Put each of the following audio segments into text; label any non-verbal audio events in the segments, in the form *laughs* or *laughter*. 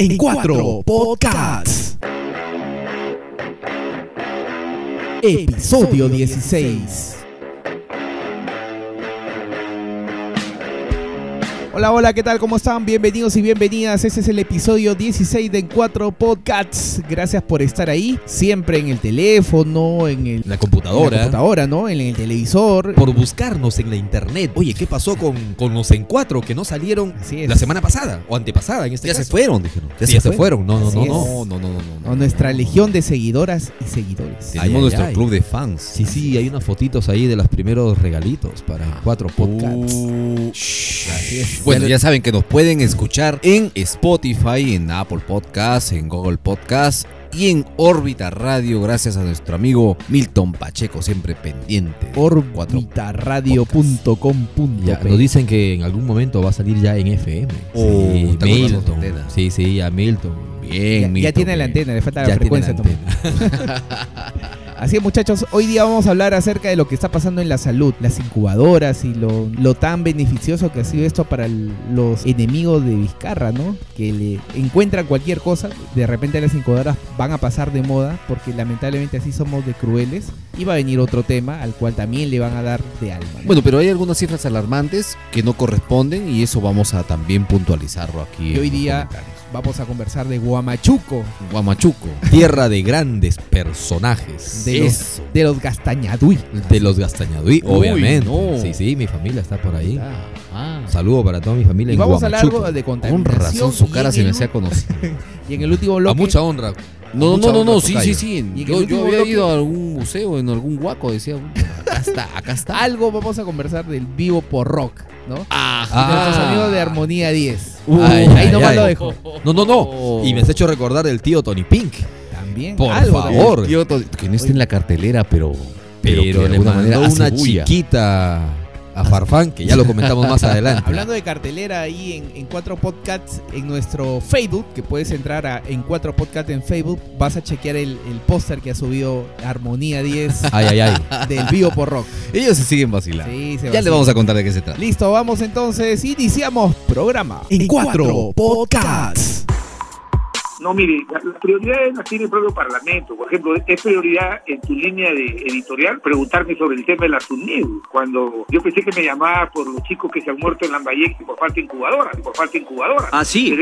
en cuatro podcasts. Episodio 16. Hola, hola, ¿qué tal? ¿Cómo están? Bienvenidos y bienvenidas. Este es el episodio 16 de En Cuatro Podcasts. Gracias por estar ahí, siempre en el teléfono, en el, la en computadora. la computadora, ¿no? En el televisor. Por buscarnos en la internet. Oye, ¿qué pasó con, con los en cuatro que no salieron la semana pasada o antepasada en este Ya caso? se fueron, dijeron. Sí, ya se fueron. No, no, no, no. No, no, no, nuestra legión de seguidoras y seguidores. Tenemos ay, nuestro ay. club de fans. Sí, sí, hay unas fotitos ahí de los primeros regalitos para En cuatro podcasts. Uh, Así es. Bueno, ya saben que nos pueden escuchar en Spotify, en Apple Podcasts, en Google Podcasts y en Órbita Radio, gracias a nuestro amigo Milton Pacheco, siempre pendiente. Orbitaradio.com.p Ya, nos dicen que en algún momento va a salir ya en FM. Oh, sí, Milton. Sí, sí, ya Milton. Bien, ya, Milton, ya tiene la antena, le falta la frecuencia. la. *laughs* Así es, muchachos, hoy día vamos a hablar acerca de lo que está pasando en la salud, las incubadoras y lo, lo tan beneficioso que ha sido esto para el- los enemigos de Vizcarra, ¿no? Que le encuentran cualquier cosa, de repente las incubadoras van a pasar de moda, porque lamentablemente así somos de crueles, y va a venir otro tema al cual también le van a dar de alma. ¿no? Bueno, pero hay algunas cifras alarmantes que no corresponden y eso vamos a también puntualizarlo aquí. y hoy día comentarios. Vamos a conversar de Guamachuco, Guamachuco. Tierra de grandes personajes. de los, de los Gastañaduy. De los Gastañaduy, Uy, obviamente. no. Sí, sí, mi familia está por ahí. Ah, Un saludo para toda mi familia Y en vamos a hablar Guamachuco. de con contaminación. razón su cara se me hacía conocida. *laughs* Y en el último A bloque. mucha honra. No, no, no, no, sí, sí, sí. Yo, yo había ido a algún museo, en algún huaco, decía, acá está, acá está. *laughs* Algo vamos a conversar del vivo por rock, ¿no? Y Ah, nuestros amigos de Armonía 10. Uy, ahí ay, nomás ay. lo dejo. No, no, no. Y me has hecho recordar del tío Tony Pink. También. Por algo favor. Tío, que no esté en la cartelera, pero. Pero, que de le alguna mandó manera una bulla. chiquita a Farfán, que ya lo comentamos más *laughs* adelante. Hablando de cartelera ahí en, en Cuatro Podcasts en nuestro Facebook, que puedes entrar a, en Cuatro Podcasts en Facebook, vas a chequear el, el póster que ha subido Armonía 10 *laughs* Ay, ay, ay. del vivo por rock. Ellos se siguen vacilando. Sí, se ya vacila. le vamos a contar de qué se trata. Listo, vamos entonces, iniciamos programa. En Cuatro Podcasts. No, mire, la, la prioridad la tiene el propio Parlamento. Por ejemplo, es prioridad en tu línea de editorial preguntarme sobre el tema de la SUNEDU. Cuando yo pensé que me llamaba por los chicos que se han muerto en Lambayeque por falta incubadora, por falta incubadora. Ah, sí.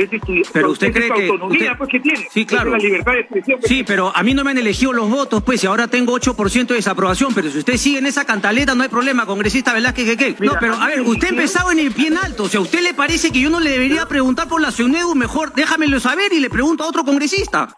Pero, usted cree que- autonomía, usted- pues, que tiene. Sí, claro. Es la libertad de expresión. que Sí, pero a mí no me han elegido los votos, pues, y ahora tengo 8% de desaprobación, pero si usted sigue en esa cantaleta, no hay problema, congresista Velázquez, que qué. No, pero a ver, usted ha empezado en el pie en alto, o sea, ¿a usted le parece que yo no le debería preguntar por la CUNEDU? Mejor déjamelo saber y le pregunto otro congresista.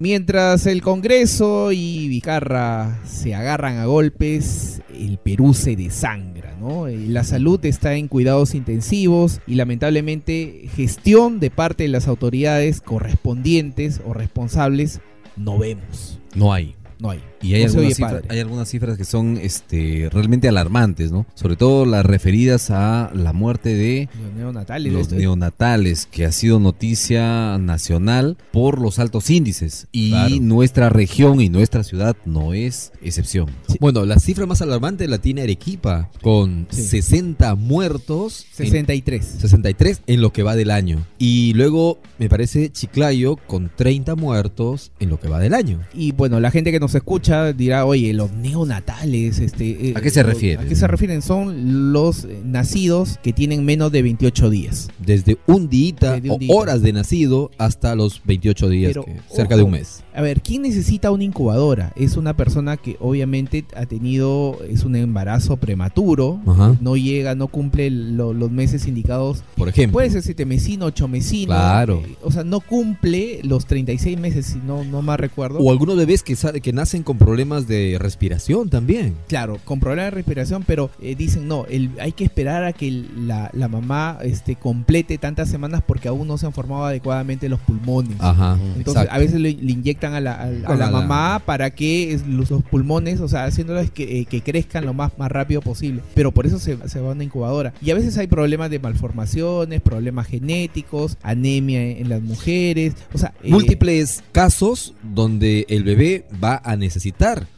Mientras el Congreso y Vizcarra se agarran a golpes, el Perú se desangra, ¿no? Eh, La salud está en cuidados intensivos y lamentablemente gestión de parte de las autoridades correspondientes o responsables no vemos, No hay. no hay. Y hay, No algunas cifras, hay algunas cifras que son este, realmente alarmantes, ¿no? Sobre todo las referidas a la muerte de Los neonatales. los esto- neonatales, que ha sido noticia nacional por los altos índices. Y Claro. nuestra región y nuestra ciudad no es excepción. Bueno, la cifra más alarmante la tiene Arequipa, con Sí. 60 muertos. en- 63. 63 en lo que va del año. Y luego me parece Chiclayo con 30 muertos en lo que va del año. Y bueno, la gente que nos escucha dirá, oye, los neonatales, este... eh, ¿A qué se los- refieren? ¿A qué se refieren? Son los eh, nacidos que tienen menos de 28 días. Desde un día Desde un o horas de nacido hasta los 28 días, Pero, que- cerca de un mes. A ver, ¿quién necesita una incubadora? Es una persona que obviamente ha tenido, es un embarazo prematuro, Ajá. no llega, no cumple lo- los meses indicados. Por ejemplo. Puede ser siete mesino, ocho mesino. Claro. eh, o sea, no cumple los 36 meses, si no, no más recuerdo. O algunos bebés que, que nacen con problemas de respiración también. Claro, con problemas de respiración, pero eh, dicen no, el, hay que esperar a que la, la mamá este, complete tantas semanas porque aún no se han formado adecuadamente los pulmones. Ajá. Entonces, exacto. a veces le, le inyectan a la, a- a mamá para que los, los pulmones, o sea, haciéndoles que, eh, que crezcan lo más, más rápido posible. Pero por eso se, se va a una incubadora. Y a veces hay problemas de malformaciones, problemas genéticos, anemia en, en las mujeres. O sea, eh, Múltiples casos donde el bebé va a necesitar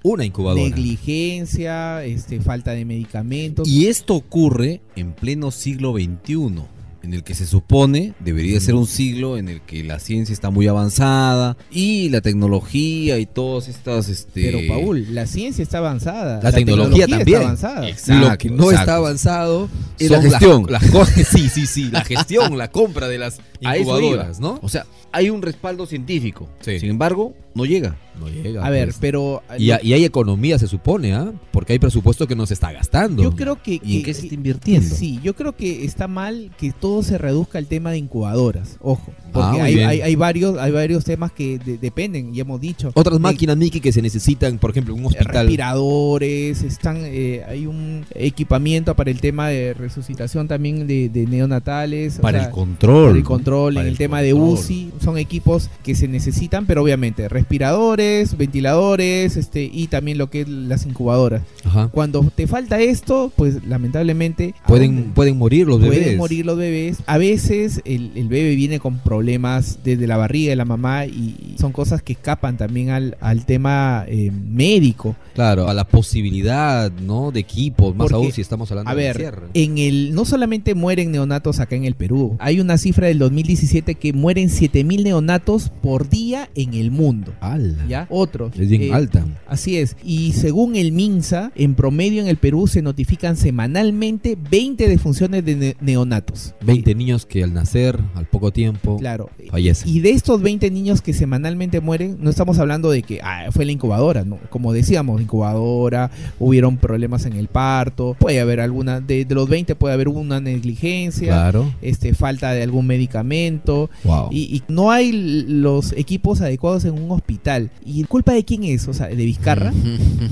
una incubadora. negligencia, este, falta de medicamentos. Y esto ocurre en pleno siglo XXI. En el que se supone debería ser un siglo en el que la ciencia está muy avanzada y la tecnología y todas estas este Pero Paul, la ciencia está avanzada. La tecnología también. está avanzada. Exacto, lo que no exacto. está avanzado es la gestión. las co- *laughs* sí, sí, sí, la gestión, la compra de las *laughs* incubadoras. ¿no? O sea, hay un respaldo científico. Sí. Sin embargo, no llega. No llega. A ver, pues. pero y, a- y hay economía, se supone, ¿ah? Porque hay presupuesto que no se está gastando. yo creo que, ¿Y en que- qué se está invirtiendo? Sí, yo creo que está mal que todo se reduzca al tema de incubadoras. Ojo, porque muy hay, bien. hay, hay varios hay varios temas que de- dependen, ya hemos dicho. Otras De- máquinas, Miki, que se necesitan, por ejemplo, un hospital. respiradores, están, eh, hay un equipamiento para el tema de resucitación también de, de neonatales. o Para sea, el control. para el control, Para en el, el tema de. UCI, son equipos que se necesitan, pero obviamente respiradores, ventiladores, este y también lo que es las incubadoras. Ajá. Cuando te falta esto, pues lamentablemente ¿a Pueden, pueden morir los bebés. pueden morir los bebés. A veces el, el bebé viene con problemas desde la barriga de la mamá y son cosas que escapan también al, al tema eh, médico. Claro, a la posibilidad, ¿no? De equipos, más Porque, aún si estamos hablando A de ver, encierro. en el no solamente mueren neonatos acá en el Perú, hay una cifra del 2017 que mueren 7000 neonatos por día en el mundo. ¡Hala! ¿Ya? Otros. Es bien eh, alta. Así es. Y según el MINSA, en promedio en el Perú se notifican semanalmente 20 defunciones de ne- neonatos. 20 niños que al nacer, al poco tiempo, Claro. Fallecen. Y de estos 20 niños que semanalmente mueren, no estamos hablando de que ah, fue la incubadora, ¿no? Como decíamos, incubadora, hubieron problemas en el parto, puede haber alguna, de, de los 20 puede haber una negligencia, Claro. este, falta de algún medicamento, Wow. y, y no hay los equipos adecuados en un hospital. ¿Y culpa de quién es? O sea, de Vizcarra. *laughs*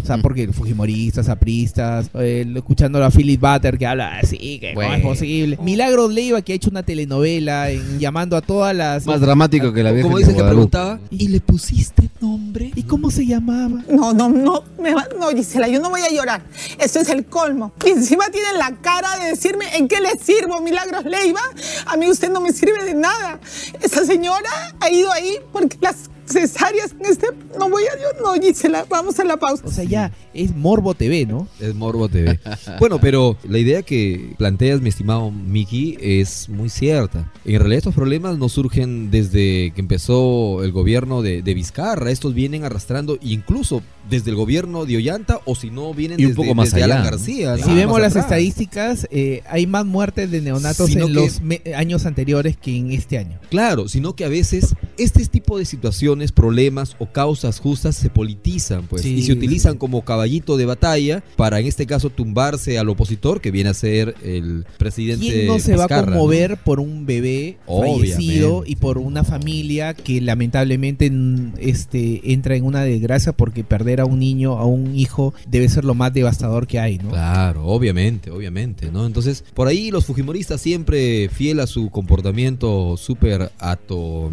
O sea, porque fujimoristas, apristas, eh, escuchando a Philip Butter que habla así, que cómo es Bueno. posible. Milagros Leiva que ha hecho una telenovela en- llamando a todas las... Más dramático que la Virgen Como de dice que preguntaba, ¿y le pusiste nombre? ¿Y cómo se llamaba? No, no, no, me va- no, Gisela, yo no voy a llorar. Esto es el colmo. Y encima tienen la cara de decirme en qué le sirvo, Milagros Leiva. A mí usted no me sirve de nada. Esa señora ha ido ahí porque las cesáreas en este... No voy a... Yo, no, Gisela, vamos a la pausa. O sea, ya es Morbo TV, ¿no? Es Morbo TV. *laughs* bueno, pero la idea que planteas, mi estimado Miki, es muy cierta. En realidad estos problemas no surgen desde que empezó el gobierno de, de Vizcarra. Estos vienen arrastrando incluso desde el gobierno de Ollanta o si no vienen Y un desde, poco más desde allá, Alan ¿no? García. si vemos las atrás. estadísticas, eh, hay más muertes de neonatos Sino en que- los años anteriores que en este año. Claro, sino que a veces este tipo de situaciones, problemas o causas justas se politizan, pues, Sí, y se utilizan sí. como caballito de batalla para, en este caso, tumbarse al opositor, que viene a ser el presidente. ¿Quién no se va a Vizcarra, ¿no? conmover por un bebé fallecido Obviamente. y por una familia que lamentablemente este, entra en una desgracia porque perder a un niño, a un hijo, debe ser lo más devastador que hay, ¿no? Claro, obviamente, obviamente, ¿no? Entonces, por ahí los fujimoristas siempre fiel a su comportamiento súper ato-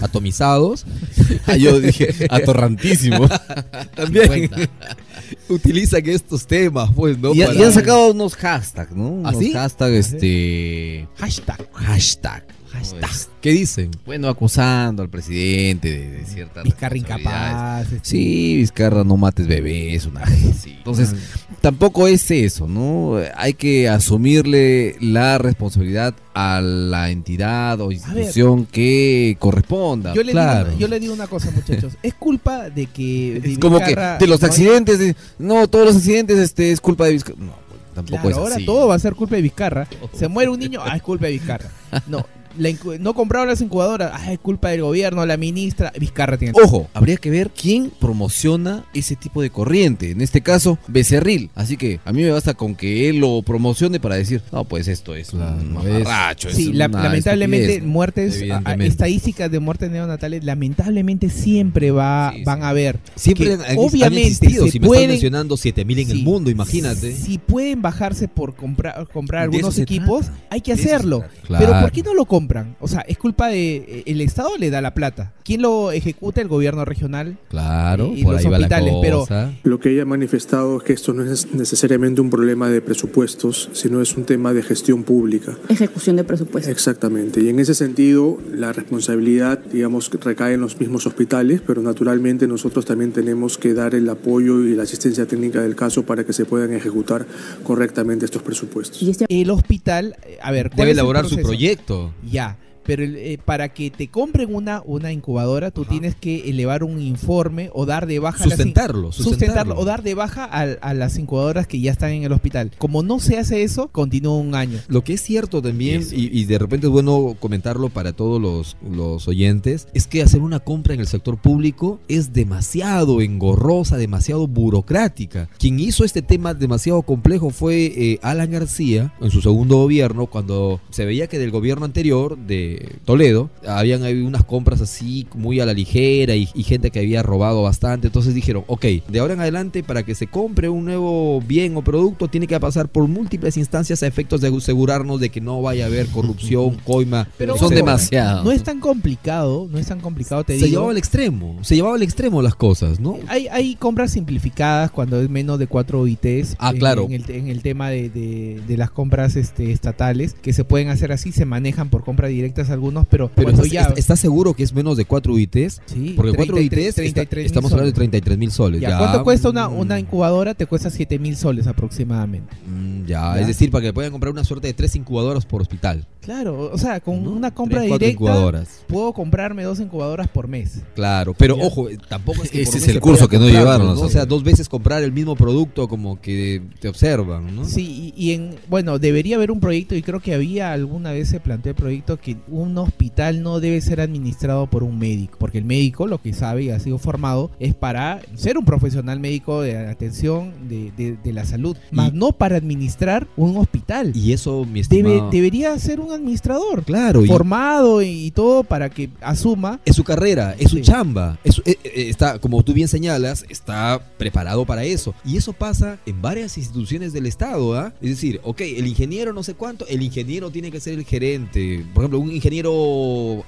atomizados, *laughs* Ah, yo dije, atorrantísimo. *laughs* también utilizan estos temas, pues, ¿no? y, ya- Para- y han sacado unos hashtags, ¿no? ¿Ah, Unos sí? hashtags, este... Hashtag. Hashtag. Hashtag. ¿Qué dicen? bueno, acusando al presidente de, de ciertas Vizcarra incapaz. este, Sí, Vizcarra, no mates bebés, una vez. *laughs* Entonces, tampoco es eso, ¿no? Hay que asumirle la responsabilidad a la entidad o institución que corresponda. Yo le, Claro. digo, yo le digo una cosa, muchachos. Es culpa de que. *laughs* de Es como que de los accidentes, de- no, todos los accidentes este, es culpa de Vizcarra. No, pues, tampoco Claro, es ahora así. todo va a ser culpa de Vizcarra. Se *laughs* muere un niño, ah, es culpa de Vizcarra. No, la no compraron las incubadoras, ah, es culpa del gobierno, la ministra. Vizcarra tiene. Ojo, habría que ver quién promociona ese tipo de corriente. En este caso, Becerril. Así que a mí me basta con que él lo promocione para decir, no, pues esto es Claro, un mamarracho. es Sí, la- una lamentablemente muertes, estadísticas de muertes neonatales, lamentablemente siempre va, Sí, van a haber. Siempre que han, han obviamente Si me pueden- están mencionando 7000 en el mundo, imagínate. Si pueden bajarse por comprar comprar algunos equipos, trata. hay que hacerlo. trata. Pero Claro. ¿por qué no lo compran. O sea, es culpa de eh, el Estado le da la plata. ¿Quién lo ejecuta? El gobierno regional. Claro, Y por los ahí va la hospitales, pero- cosa. Lo que ella ha manifestado es que esto no es necesariamente un problema de presupuestos, sino es un tema de gestión pública. Ejecución de presupuesto. Exactamente. Y en ese sentido, la responsabilidad, digamos, recae en los mismos hospitales, pero naturalmente nosotros también tenemos que dar el apoyo y la asistencia técnica del caso para que se puedan ejecutar correctamente estos presupuestos. Y este El hospital, eh, a ver, ¿cuál Debe elaborar su proyecto. Ya, pero el, eh, para que te compren una, una incubadora, tú tienes que elevar un informe o dar de baja las in- Sustentarlo, sustentarlo. o dar de baja a, a las incubadoras que ya están en el hospital. Como no se hace eso, continúa un año. Lo que es cierto también, y, y de repente es bueno comentarlo para todos los, los oyentes, es que hacer una compra en el sector público es demasiado engorrosa, demasiado burocrática. Quien hizo este tema demasiado complejo fue eh, Alan García en su segundo gobierno, cuando se veía que del gobierno anterior, de Toledo, habían habido unas compras así muy a la ligera y, y gente que había robado bastante. Entonces dijeron, ok, de ahora en adelante para que se compre un nuevo bien o producto tiene que pasar por múltiples instancias a efectos de asegurarnos de que no vaya a haber corrupción, *laughs* coima. Pero Son demasiados. No es tan complicado, no es tan complicado, te se digo. llevaba al extremo, se llevaba al extremo las cosas, ¿no? Hay, hay compras simplificadas cuando es menos de 4 ITs. Ah, en- claro. En el, en el tema de, de- de las compras este, estatales, que se pueden hacer así, se manejan por compras algunos, pero, Pero cuando ¿estás, ya... est- estás seguro que es menos de 4 UITs? Sí, Porque 4 UITs 33, está- 33 estamos mil hablando de soles. 33 mil soles. Ya, ya. ¿Cuánto cuesta una, Mm, una incubadora? Te cuesta 7 mil soles aproximadamente. mm, ya, Ya. es decir, para que puedan comprar una suerte de tres incubadoras por hospital. Claro, o sea, con ¿no? una compra Tres, directa incubadoras. puedo comprarme dos incubadoras por mes. Claro, pero Ya. ojo, eh, tampoco es que Ese por es el curso que no llevaron. O sea, dos veces comprar el mismo producto como que te observan, ¿no? Sí, y, y en, bueno, debería haber un proyecto, y creo que había alguna vez se planteó el proyecto que un hospital no debe ser administrado por un médico, porque el médico lo que sabe y ha sido formado es para ser un profesional médico de atención de, de- de la salud, más no para administrar un hospital. Y eso, mi Debe- estimado... debería ser un administrador Claro, formado y, y todo para que asuma Es su carrera, es su Sí. chamba, es eh, eh, está, como tú bien señalas, está preparado para eso. Y eso pasa en varias instituciones del Estado, ¿ah? Es decir, ok, el ingeniero no sé cuánto, el ingeniero tiene que ser el gerente. Por ejemplo, un ingeniero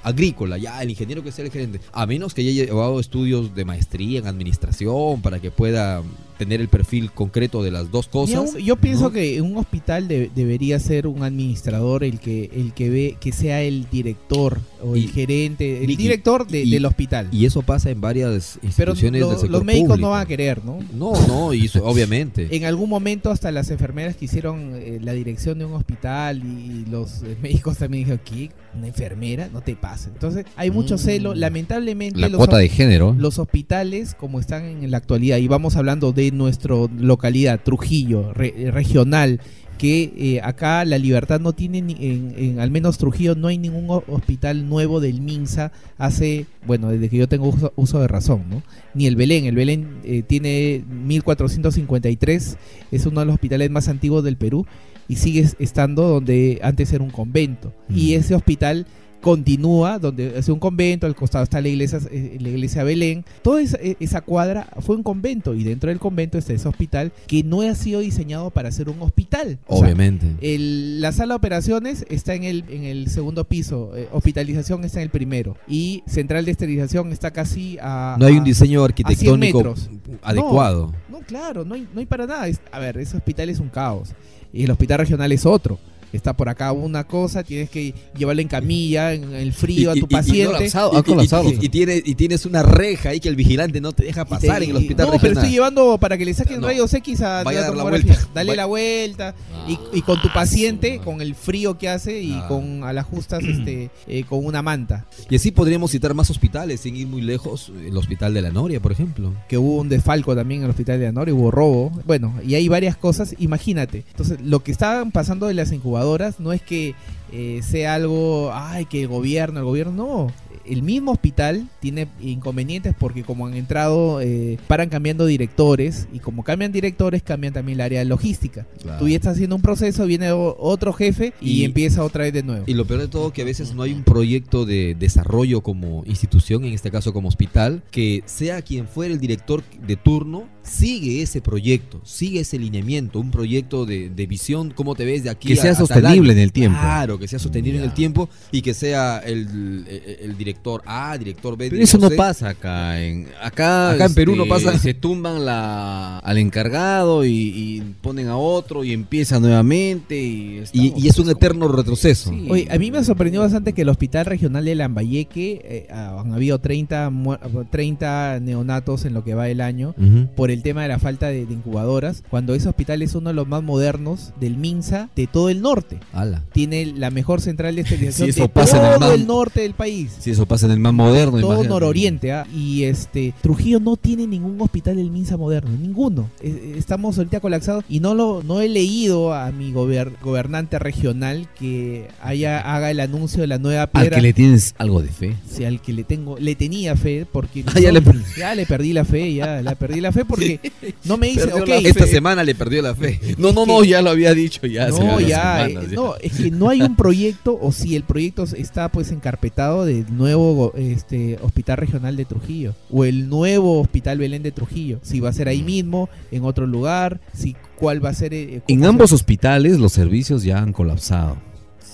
agrícola, ya, el ingeniero que sea el gerente. A menos que haya llevado estudios de maestría en administración para que pueda tener el perfil concreto de las dos cosas. yo pienso ¿no? que un hospital de- debería ser un administrador el que el que ve que sea el director o el gerente, el director de- y- del hospital. Y eso pasa en varias Pero instituciones lo- del sector los médicos público. no van a querer, ¿no? No, no, y eso, *laughs* obviamente. En algún momento hasta las enfermeras que hicieron eh, la dirección de un hospital y los eh, médicos también dijeron, ¿qué? ¿Una enfermera? No te pases. Entonces hay mucho Mm. celo. Lamentablemente La los, cuota de género. los hospitales, como están en la actualidad, y vamos hablando de nuestra localidad, Trujillo, re- eh, regional, que eh, acá la libertad no tiene, ni- en, en al menos Trujillo, no hay ningún ho- hospital nuevo del MINSA hace, bueno, desde que yo tengo uso, uso de razón, ¿no? Ni el Belén, el Belén eh, tiene 1453, es uno de los hospitales más antiguos del Perú y sigue es- estando donde antes era un convento. Y Mm. ese hospital continúa, donde es un convento, al costado está la iglesia, eh, la iglesia Belén. Toda esa, eh, esa cuadra fue un convento y dentro del convento está ese hospital que no ha sido diseñado para ser un hospital. O sea, Obviamente. el- la sala de operaciones está en el, en el segundo piso, eh, hospitalización está en el primero y central de esterilización está casi a... no hay a- un diseño arquitectónico adecuado. No, claro, no hay, no hay para nada. Es- a ver, ese hospital es un caos. Y el hospital regional es otro. Está por acá una cosa, tienes que llevarlo en camilla, en el frío a tu paciente. colapsado. ha y- colapsado. y- y tiene- y tienes una reja ahí que el vigilante no te deja te- pasar en el hospital No, pero estoy llevando para que le saquen No. rayos X a Vaya a dar la vuelta. Dale Vaya- la vuelta. y, Ah, y con tu paciente, con el frío que hace y Ah. con a las justas *clears throat* este, eh, con una manta. Y así podríamos citar más hospitales sin ir muy lejos. El hospital de la Noria, por ejemplo. que hubo un desfalco también en el hospital de Anor, hubo robo. Bueno, y hay varias cosas, imagínate. Entonces, lo que estaban pasando de las incubadoras no es que eh, sea algo, ay, que el gobierno, el gobierno, no. El mismo hospital tiene inconvenientes porque como han entrado, eh, paran cambiando directores y como cambian directores, cambian también el área de logística. Claro. Tú ya estás haciendo un proceso, viene otro jefe y, Y- empieza otra vez de nuevo. Y lo peor de todo que a veces no hay un proyecto de desarrollo como institución, en este caso como hospital, que sea quien fuera el director de turno, sigue ese proyecto, sigue ese lineamiento, un proyecto de, de visión, cómo te ves de aquí Que sea a- sostenible en el tiempo. Claro, que sea sostenible en el tiempo y que sea el, el- el director A, director B. Pero eso no director C. pasa acá. En, acá, este, Acá en Perú no pasa. Se tumban la, al encargado y, y ponen a otro y empieza nuevamente. Y, Y, estamos, y es un pues, eterno retroceso. Sí. Oye, a mí me sorprendió bastante que el Hospital Regional de Lambayeque eh, ah, han habido 30, mu- 30 neonatos en lo que va el año por el tema de la falta de, de incubadoras, cuando ese hospital es uno de los más modernos del MINSA de todo el norte. Ala. Tiene la mejor central de esterilización Si eso de pasa en el todo el norte del país. Si eso pasa en el más moderno. todo imagínate. nororiente, ¿ah? y este Trujillo no tiene ningún hospital del Minsa moderno, ninguno. Eh, Estamos ahorita colapsados y no lo no he leído a mi gober- gobernante regional que haya haga el anuncio de la nueva Al piedra. que le tienes algo de fe. Sí, al que le tengo, le tenía fe porque *laughs* Ah, ya le per- ya le perdí la fe, ya la perdí la fe porque *laughs* no me dice, Perdió ok, la fe. Esta semana le perdió la fe. No, no, no, ya lo había dicho ya. no, varias ya, semanas, eh, no, es que no hay un proyecto, o si el proyecto está pues encarpetado del nuevo go- este Hospital Regional de Trujillo, o el nuevo Hospital Belén de Trujillo, si va a ser ahí mismo, en otro lugar, si cuál va a ser... eh, En cómo ambos hospitales los servicios ya han colapsado.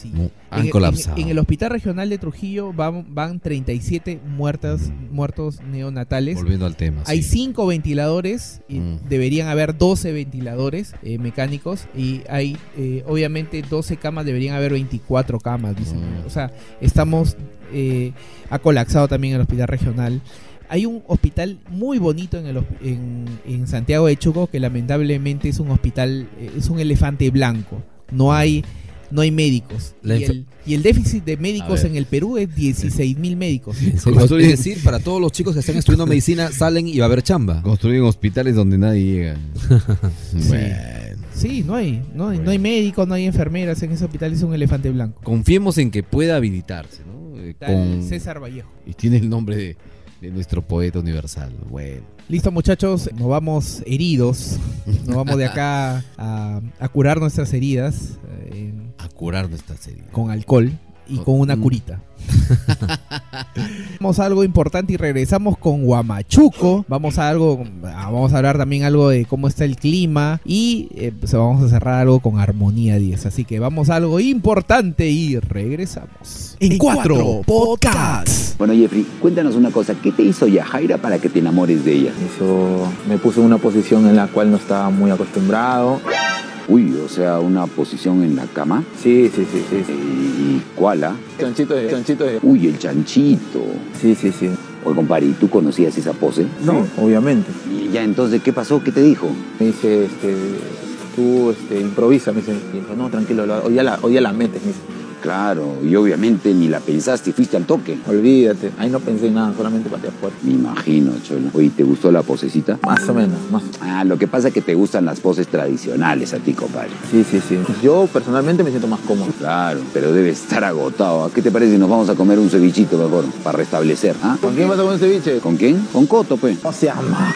En, Han en- colapsado. en el Hospital Regional de Trujillo van, van 37 muertas, muertos neonatales. Volviendo al tema. Hay sí. cinco ventiladores, y Mm. deberían haber 12 ventiladores eh, mecánicos y hay eh, obviamente 12 camas, deberían haber 24 camas, dicen. Mm. O sea, estamos, eh, ha colapsado también el hospital regional. Hay un hospital muy bonito en, el, hos- en, en Santiago de Chuco que lamentablemente es un hospital, eh, es un elefante blanco. No hay, no hay médicos. La Y el, y el déficit de médicos en el Perú es 16 mil médicos. Es decir, para todos los chicos que están estudiando medicina, salen y va a haber chamba. Construyen hospitales donde nadie llega. *laughs* bueno. Sí, no hay, no hay, no hay médicos, no hay enfermeras en ese hospital, es un elefante blanco. Confiemos en que pueda habilitarse, ¿no? Eh, con- César Vallejo. Y tiene el nombre de, de nuestro poeta universal. Bueno. Listo muchachos, nos vamos heridos, nos vamos de acá a, a curar nuestras heridas eh, Curar nuestra serie. con alcohol y con una Mm. curita. *laughs* Vamos a algo importante y regresamos con Huamachuco. Vamos a algo, ah, vamos a hablar también algo de cómo está el clima y eh, pues vamos a cerrar algo con Armonía 10. Así que vamos a algo importante y regresamos. En cuatro podcasts. Bueno, Jeffrey, cuéntanos una cosa. ¿Qué te hizo Yajaira para que te enamores de ella? Eso me puso en una posición en la cual no estaba muy acostumbrado. Uy, o sea, una posición en la cama. Sí, sí, sí, sí. sí. ¿Y cuál? ah? Chanchito de, chanchito de. Uy, el chanchito. Sí, sí, sí. Oye, compadre, ¿y tú conocías esa pose? No, obviamente. Y ya entonces, ¿qué pasó? ¿Qué te dijo? Me dice, este, tú este, improvisa, me dice. Y dijo, no, tranquilo, hoy, ya la, hoy ya la metes, me dice. Claro, y obviamente ni la pensaste y fuiste al toque. Olvídate. Ahí no pensé en nada, solamente patear fuerte. Me imagino, Cholo. Oye, ¿te gustó la posecita? Más o menos, más. Ah, lo que pasa es que te gustan las poses tradicionales a ti, compadre. Sí, sí, sí. Yo personalmente me siento más cómodo. Claro, pero debe estar agotado. ¿A ¿Qué te parece si nos vamos a comer un cevichito mejor para restablecer? ¿ah? ¿Con quién vas a comer ceviche? ¿Con quién? Con Coto, pues. No seas ma-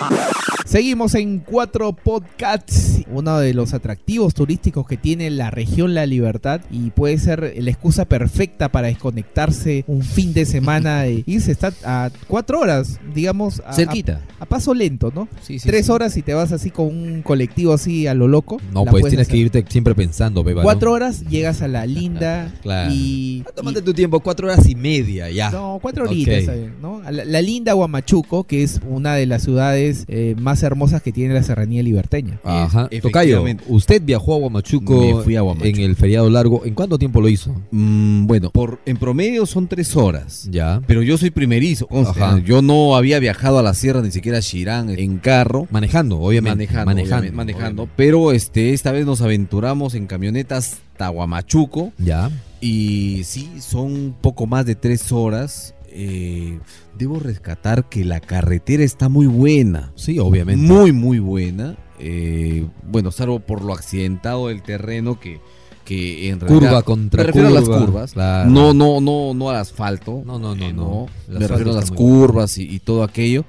Seguimos en cuatro podcasts, uno de los atractivos turísticos que tiene la región La Libertad y puede ser la excusa perfecta para desconectarse un fin de semana *laughs* e irse está a cuatro horas, digamos, a, Cerquita. a- a paso lento, ¿no? Sí, sí, Tres sí. horas y te vas así con un colectivo así a lo loco. No, pues tienes hacer. que irte siempre pensando, beba. ¿no? Cuatro horas llegas a la linda *laughs* Claro. y, Tómate y- tu tiempo, cuatro horas y media, ya. no, cuatro horitas, ¿no? La linda Huamachuco, que es una de las ciudades eh, más hermosas que tiene la serranía liberteña. Ajá. Tocayo, efectivamente. usted viajó a Huamachuco, Me fui a Huamachuco. en el feriado largo. ¿En cuánto tiempo lo hizo? Mm, bueno, por, en promedio son tres horas. Ya. Pero yo soy primerizo. conste, Ajá. ¿eh? Yo no había viajado a la sierra, ni siquiera a Chirán, en carro. Manejando, obviamente. manejando, Manejando. obviamente, manejando. obviamente. Pero este, esta vez nos aventuramos en camionetas Tahuamachuco. Ya. Y sí, son poco más de tres horas. Eh, debo rescatar que la carretera está muy buena. Sí, obviamente. Muy, muy buena. Eh, bueno, salvo por lo accidentado del terreno que que en Curva realidad contra me refiero a las curva, curvas, claro. no no no no al asfalto, No, no, no, eh, no. Me refiero a las curvas y, y todo aquello,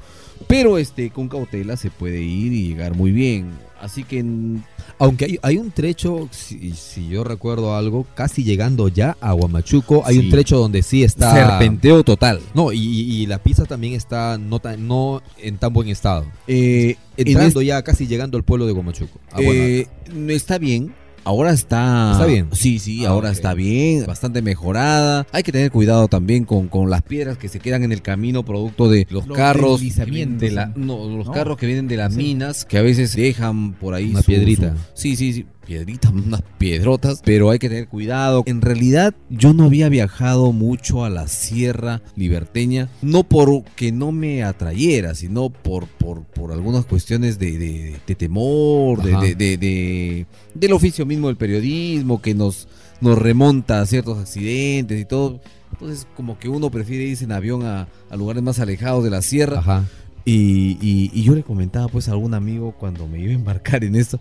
pero este con cautela se puede ir y llegar muy bien, así que en- Aunque hay, hay un trecho, si, si yo recuerdo algo, casi llegando ya a Huamachuco, hay Sí. un trecho donde sí está... serpenteo total. No, y, la pista también está no, tan- no en tan buen estado. Eh, en Entrando este- ya casi llegando al pueblo de Huamachuco. Eh, no está bien. Ahora está. ¿Está bien? Sí, sí, Ah, ahora está bien, bastante mejorada. Hay que tener cuidado también con, con las piedras que se quedan en el camino producto de los, Los carros. de la- no, los No. carros que vienen de las Sí. minas, que a veces dejan por ahí Una piedrita. sí, sí, sí. Piedritas, unas piedrotas, pero hay que tener cuidado. En realidad, yo no había viajado mucho a la Sierra Liberteña, no porque no me atrayera, sino por, por, por algunas cuestiones de, de- de temor, de, de- de- de- del oficio mismo del periodismo, que nos, nos remonta a ciertos accidentes y todo. Entonces, como que uno prefiere irse en avión a, a lugares más alejados de la sierra. Ajá. Y, y- y yo le comentaba pues a algún amigo cuando me iba a embarcar en esto,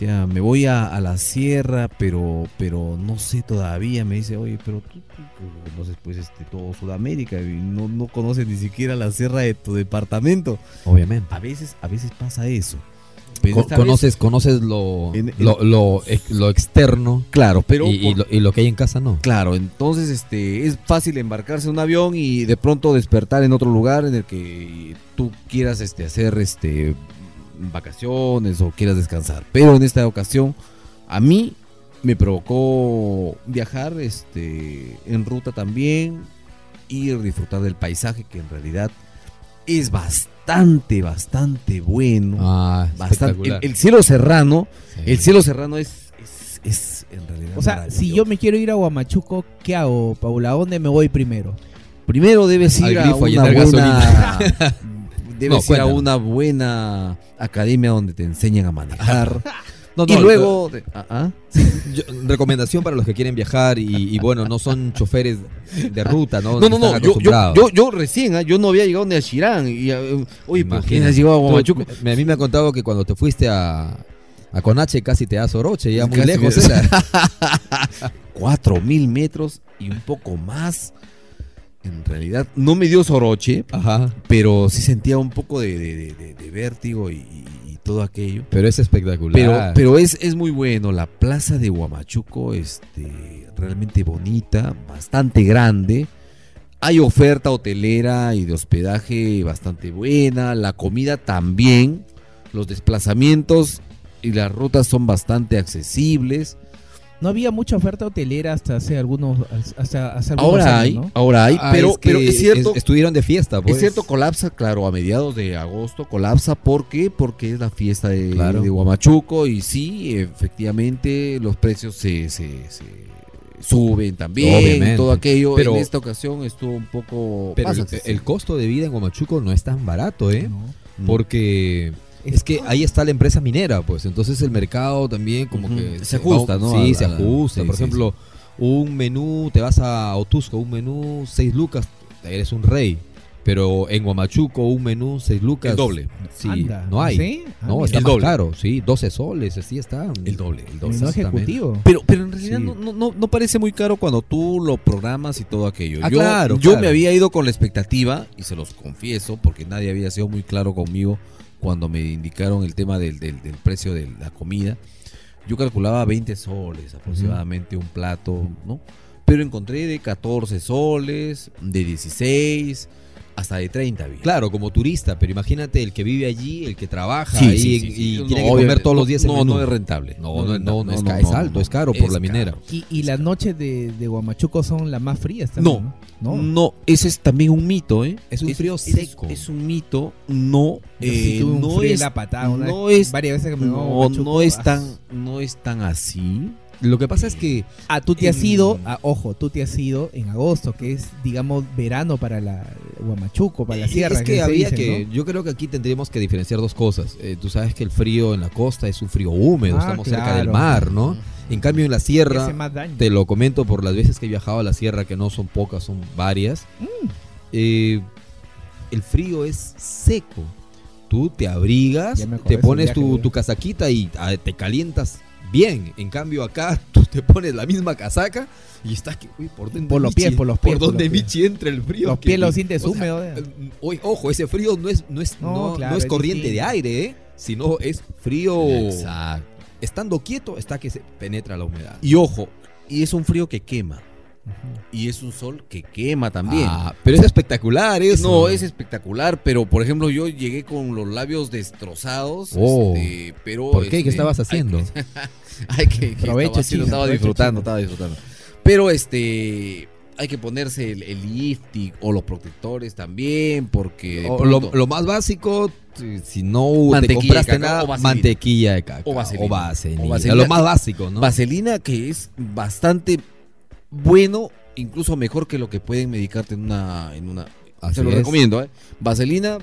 decía, me voy a, a la sierra, pero, pero no sé todavía, me dice, oye, pero tú, conoces pues este, todo Sudamérica y no, no conoces ni siquiera la sierra de tu departamento. Obviamente. A veces, a veces pasa eso. Vez- conoces conoces lo, En- en- lo, lo, lo externo claro, pero y, lo, y lo que hay en casa no. Claro, entonces este es fácil embarcarse en un avión y de pronto despertar en otro lugar en el que tú quieras este hacer este vacaciones o quieras descansar. Pero en esta ocasión a mí me provocó viajar este en ruta también, ir disfrutar del paisaje que en realidad es bastante bastante bueno. Ah, Bastante- el, el cielo serrano, Sí. el cielo serrano es, es, es en realidad O sea, si yo me quiero ir a Huamachuco, ¿qué hago, Paula? ¿A dónde me voy primero? Primero debes ir a grifo a una llenar buena... *laughs* debes No, ir a una buena academia donde te enseñan a manejar. *laughs* No, y luego... *laughs* ah. Yo- recomendación para los que quieren viajar y, y bueno, no son choferes de ruta, ¿no? No, no, no, yo, recién, ah, yo no había llegado ni a Chirán. Y, eh, oye, ¿por qué has llegado a me- a mí me ha contado que cuando te fuiste a, a Conache casi te das Oroche, ya muy Casi lejos era. *laughs* Cuatro mil metros y un poco más. En realidad, no me dio soroche, Ajá. pero sí sentía un poco de, de- de- de- de vértigo y, y- y todo aquello. Pero es espectacular. Pero, pero es, es muy bueno. La plaza de Huamachuco, este, realmente bonita, bastante grande. Hay oferta hotelera y de hospedaje bastante buena. La comida también. Los desplazamientos y las rutas son bastante accesibles. No había mucha oferta hotelera hasta hace algunos, hasta hace algunos Ahora años, hay, ¿no? ahora hay, Ah, pero, es que pero es cierto. es- estuvieron de fiesta, pues. Es cierto, colapsa, claro, a mediados de agosto colapsa. ¿Por qué? Porque es la fiesta de, Claro. de Huamachuco y sí, efectivamente, los precios se, se- se suben también, Obviamente. todo aquello. Pero- en esta ocasión estuvo un poco... Pero el, costo de vida en Huamachuco no es tan barato, ¿eh? No. Porque es que ahí está la empresa minera, pues. Entonces el mercado también como que Se ajusta, va- ¿no? Sí, A- se ajusta. sí, Por sí, ejemplo, un menú, te vas a Otusco, un menú, 6 lucas, eres un rey. Pero en Huamachuco, un menú, 6 lucas. El doble. Sí, Anda, no hay. ¿sí? Ah, no, mira. está El más doble. caro, sí, 12 soles, así está. El doble, el doble. Exactamente. ejecutivo. Pero, pero en realidad Sí. no, no, no, no parece muy caro cuando tú lo programas y todo aquello. Ah, yo claro, yo claro. me había ido con la expectativa, y se los confieso, porque nadie había sido muy claro conmigo cuando me indicaron el tema del, del- del precio de la comida. Yo calculaba 20 soles aproximadamente un plato, ¿no? Pero encontré de 14 soles, de 16, hasta de 30 había. Claro, como turista, pero imagínate el que vive allí, el que trabaja Sí, ahí sí, y, sí, sí. y No, tiene que comer todos los días no, menú. no es rentable. No, no, no, no, es, alto, no. es caro por Es la minera. caro. Y, y las noches de, de Huamachuco son las más frías también, No, ¿no? Ese es también un mito, ¿eh? Es un frío seco. Es, un mito, no, eh, no es, la patada no es, varias veces que me voy a no, no es ah, tan, no es tan así. Lo que pasa es que Ah, tú te has ido, ah, ojo, tú te has ido en agosto, que es, digamos, verano para la Huamachuco, para la Eh, sierra. es que había que, ¿no? yo creo que aquí tendríamos que diferenciar dos cosas. Eh, tú sabes que el frío en la costa es un frío húmedo, Ah, estamos cerca del mar, ¿no? En cambio en la sierra, te lo comento por las veces que he viajado a la sierra, que no son pocas, son varias. Mm. eh, el frío es seco. Tú te abrigas, te pones tu, tu casaquita y ah, te calientas bien. En cambio acá *laughs* tú te pones la misma casaca y estás que, uy, ¿por dónde Por los Michi- pies, por los pies, ¿Por por donde. Michi entra el frío? Los que- pies los sientes húmedos, oye, ojo, ese frío no es, no es, No, no, claro, no es corriente de aire, ¿eh? Sino es frío. Exacto. Estando quieto está que se penetra la humedad. Y ojo, y es un frío que quema. Y es un sol que quema también. Ah, pero es espectacular eso. No, es espectacular, pero por ejemplo yo llegué con los labios destrozados. Oh. este, pero, ¿Por qué? ¿Qué este, estabas hay haciendo? *laughs* que- Hay que, que Provecho, estaba, disfrutando, estaba disfrutando. Pero este hay que ponerse el, el lifting o los protectores también, porque O lo, lo más básico, si- no te compraste de nada, mantequilla de cacao. O vaselina. O vaselina. O vaselina. Lo más básico, ¿no? Vaselina que es bastante bueno, incluso mejor que lo que pueden medicarte en una en una Así se lo es. recomiendo, ¿eh? Vaselina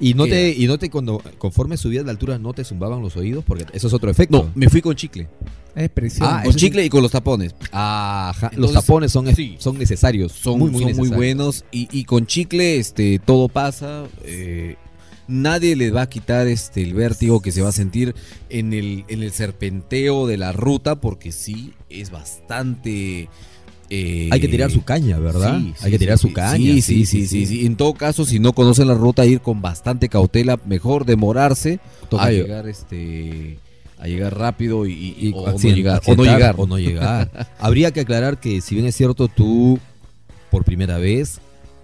Y no te, y no te cuando conforme subías de altura no te zumbaban los oídos, porque eso es otro efecto. no, me fui con chicle. Es presión. Ah, con chicle y con los tapones. Ajá, los tapones son, sí. son necesarios. Son muy, buenos y, y con chicle este todo pasa. eh, nadie le va a quitar este el vértigo que se va a sentir en el, en el serpenteo de la ruta porque sí es bastante eh, Hay que tirar su caña, ¿verdad? Sí, sí, Hay que tirar sí, su caña. Sí, sí, sí, sí, sí. En todo caso, si no conocen la ruta, ir con bastante cautela, mejor demorarse a llegar este a llegar rápido y, y- Y o, no accident- llegar, o no accidentar llegar. o no llegar. *laughs* Habría que aclarar que si bien es cierto tú por primera vez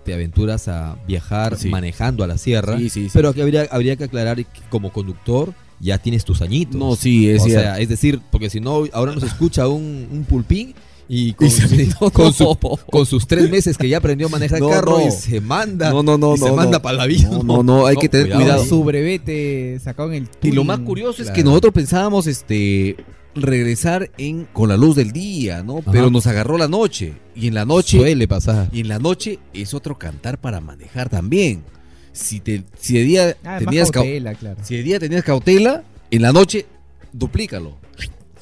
te aventuras a viajar Sí. manejando a la sierra, Sí, sí, sí. pero que habría, habría que aclarar que como conductor ya tienes tus añitos. No, sí, es o cierto. sea, es decir, porque si no, ahora nos escucha un, un pulpín y con, Y se- su- *laughs* con su- con sus tres meses que ya aprendió a manejar *laughs* No, el carro no. y se manda, No, no, no, y se no, manda no. para la vida. No, no, no, hay que tener cuidado. Su brevete sacado en el Y lo más curioso es que nosotros pensábamos este regresar en con la luz del día, ¿no? Ajá. Pero nos agarró la noche y en la noche Suele pasar. y en la noche es otro cantar para manejar también. Si te si de día Ah, tenías cau- cautela, claro. si de día tenías cautela, en la noche duplícalo,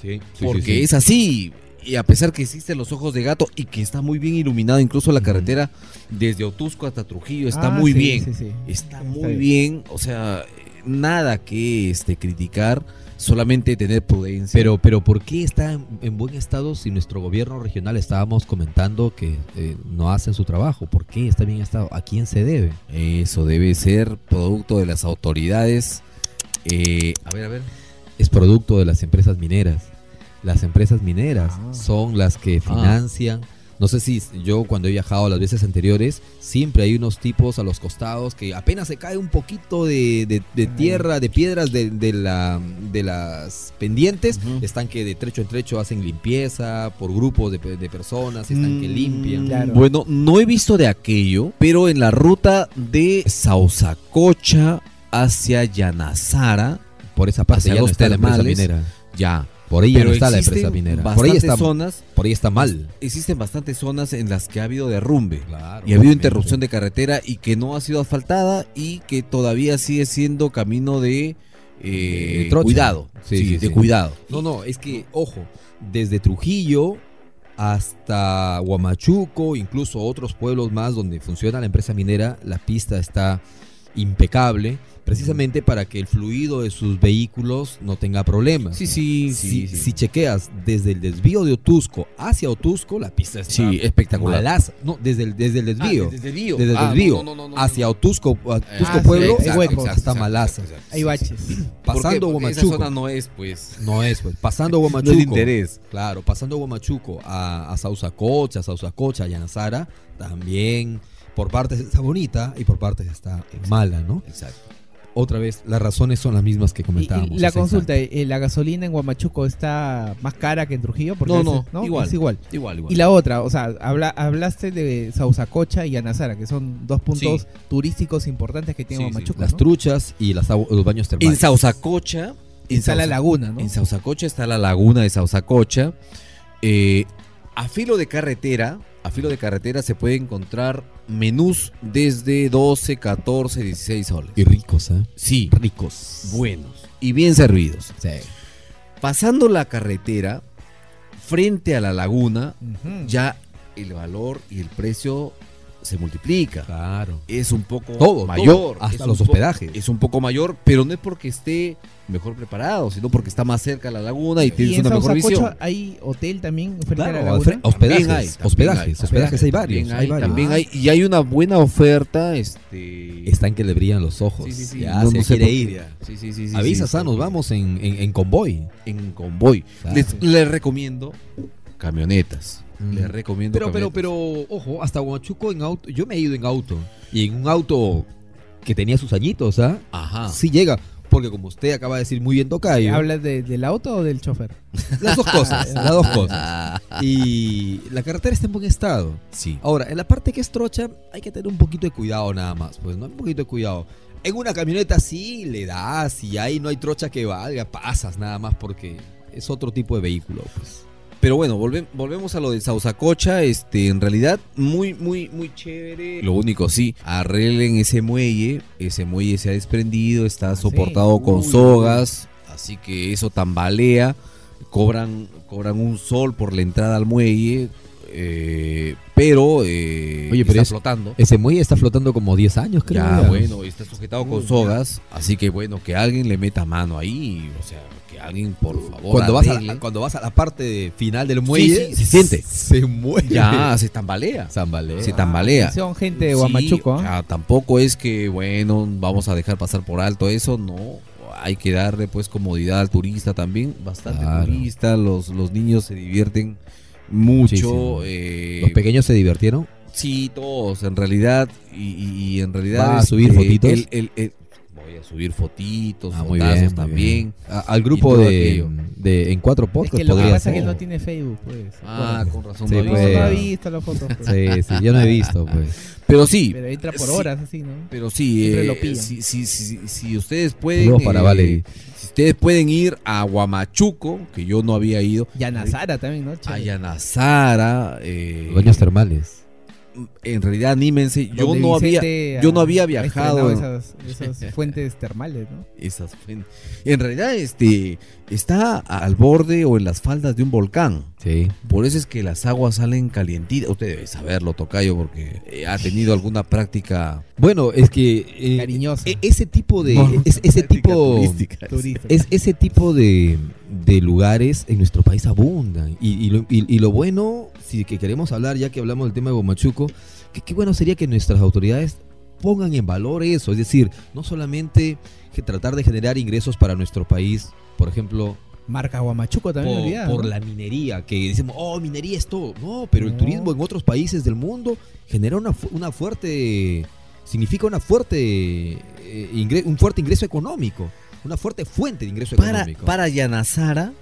Sí, porque es así. Y a pesar que existen los ojos de gato y que está muy bien iluminado, incluso la carretera desde Otusco hasta Trujillo está Ah, muy sí, bien. sí, sí. Está Está muy bien. bien. o sea, nada que este criticar, solamente tener prudencia. Pero, pero ¿por qué está en, en buen estado si nuestro gobierno regional estábamos comentando que eh, no hacen su trabajo? ¿Por qué está bien estado? ¿A quién se debe? eso debe ser producto de las autoridades. Eh, a ver, a ver. Es producto de las empresas mineras. Las empresas mineras Ah. son las que financian. No sé si yo cuando he viajado las veces anteriores, siempre hay unos tipos a los costados que apenas se cae un poquito de, de- de tierra, de piedras de, de la, de las pendientes, están que de trecho en trecho hacen limpieza por grupos de, de personas, están que Mm, limpian. Claro. Bueno, no he visto de aquello, pero en la ruta de Sausacocha hacia Yanazara, Por esa parte Hacia ya no los está la minera. ya. Por ahí ya no está la empresa minera. Por ahí está, zonas, por ahí está mal. existen bastantes zonas en las que ha habido derrumbe. Claro, Y ha habido interrupción de carretera y que no ha sido asfaltada y que todavía sigue siendo camino de, eh, De cuidado. Sí, Sí, sí, de cuidado. No, no, es que, ojo, desde Trujillo hasta Huamachuco, incluso otros pueblos más donde funciona la empresa minera, la pista está impecable, precisamente para que el fluido de sus vehículos no tenga problemas. Sí, sí, Si, sí. sí. si chequeas desde el desvío de Otusco hacia Otusco, la pista está Sí, espectacular. malaza. No, desde el, desde el desvío. Ah, desde el desvío. Desde el Ah, desvío no, no, no, no, hacia no. Otusco, a Otusco Ah, sí, Pueblo, está exacto, malaza. exacto, exacto. Hay baches. Pasando Porque esa Huamachuco. zona no es, pues. No es, pues. Pasando *laughs* No Huamachuco. es de interés. Claro, pasando Huamachuco a, a Sausacocha, a Sausacocha, a Yanazara, también por partes está bonita y por partes está mala, ¿no? Exacto. Otra vez, las razones son las mismas que comentábamos. y la consulta, eh, ¿la gasolina en Guamachuco está más cara que en Trujillo? Porque No, no, veces- igual. Es igual. Igual, igual. Y la otra, o sea, habla, hablaste de Sausacocha y Anazara, que son dos puntos Sí. turísticos importantes que tiene Sí, sí. Guamachuco. Las ¿no? truchas y las los baños termales. En Sausacocha. en Está la laguna, ¿no? En Sausacocha está la laguna de Sausacocha. Eh, a filo de carretera, a filo de carretera se puede encontrar menús desde 12, 14, 16 soles. Y ricos, ¿eh? Sí, Ricos. buenos y bien servidos. Sí. Pasando la carretera, frente a la laguna, ya el valor y el precio se multiplica. Claro. Es un poco Todo, mayor. todo, hasta es un los hospedajes. Es un poco mayor, pero no es porque esté mejor preparado, sino porque está más cerca a la laguna y Y tienes en una mejor visión. hay hotel también frente a la laguna. hospedajes, hay, hospedajes, hay, hospedajes hay varios, También hay hay, varios. también hay, y hay una buena oferta, este... Están que le brillan los ojos. Sí, sí, sí. Ya No- se no sé quiere ir. ya. Sí, sí, sí, sí, Avisas, sí, ah, sí. nos vamos en, en, en convoy. en convoy. Claro. Les, les recomiendo camionetas. Mm. Les recomiendo Pero, pero, camionetas. pero, ojo, hasta Huamachuco en auto. Yo me he ido en auto. Y en un auto que tenía sus añitos, ¿ah? Ajá. Sí llega. Porque como usted acaba de decir muy bien, Tocayo. ¿Hablas de- del auto o del chofer? *laughs* Las dos cosas. *laughs* las dos cosas. Y *laughs* la carretera está en buen estado. Sí. Ahora, en la parte que es trocha, hay que tener un poquito de cuidado nada más. Pues, ¿no? Un poquito de cuidado. En una camioneta sí le das y ahí no hay trocha que valga, pasas nada más porque es otro tipo de vehículo, pues. Pero bueno, volve- volvemos a lo de Sausacocha. Este, en realidad, muy, muy, muy chévere. Lo único, sí, arreglen ese muelle. Ese muelle se ha desprendido, está soportado con Uy. sogas. Así que eso tambalea. Cobran, cobran un sol por la entrada al muelle. eh, pero, eh, Oye, pero está es- flotando. Ese muelle está flotando como 10 años, creo. Ya, bueno, está sujetado con sogas. Así que bueno, que alguien le meta mano ahí. O sea, que alguien, por favor, Cuando vas, a la, cuando vas a la parte final del muelle, sí, se siente. Se mueve. Ya, se tambalea. Zambalea. Se tambalea. Son gente de Sí, Huamachuco. o ¿ah? tampoco es que, bueno, vamos a dejar pasar por alto eso, no. Hay que darle pues comodidad al turista también, bastante Claro. turista, los, los niños se divierten mucho. Eh, Los pequeños se divirtieron. Sí, todos, en realidad, y, y- y en realidad... ¿Va a subir fotitos? el- el- el- voy a subir fotitos, Ah, muy bien, muy también. A- al grupo de, de En Cuatro Es Podcasts que lo que pasa es que no tiene Facebook, pues. Ah, Bueno, con razón. Sí, no no, pues. no ha visto las fotos. pues. Sí, sí, yo no he visto, pues. Pero sí, Pero entra por Sí. horas, así, ¿no? Pero sí, Siempre eh, lo si, si, si, si ustedes pueden. Saludos para eh, Valerie. Si ustedes pueden ir a Huamachuco, que yo no había ido. Yanazara también, ¿no? A Chévere. Yanazara. eh, baños termales. En realidad, anímense. Yo no, había, Vicente yo no ha- había ha viajado. Esas, esas *laughs* fuentes termales, ¿no? esas fuen- En realidad, este está al borde o en las faldas de un volcán. Sí. Por eso es que las aguas salen calientitas. Usted debe saberlo, Tocayo, porque eh, ha tenido alguna práctica. Bueno, es que. eh, Cariñosa. e- ese tipo de. No, es- ese tipo. *laughs* Es ese tipo de, de lugares en nuestro país abundan. Y, y lo, y- y lo bueno, si que queremos hablar, ya que hablamos del tema de Gomachuco, que qué bueno sería que nuestras autoridades pongan en valor eso. Es decir, no solamente que tratar de generar ingresos para nuestro país, por ejemplo, Marca Huamachuco también por, olvidado, por ¿no? la minería, que decimos, oh, minería es todo. No, pero el turismo en otros países del mundo genera una, fu- una fuerte, significa una fuerte, eh, ingre- un fuerte ingreso económico, una fuerte fuente de ingreso Para, económico. para Yanazara,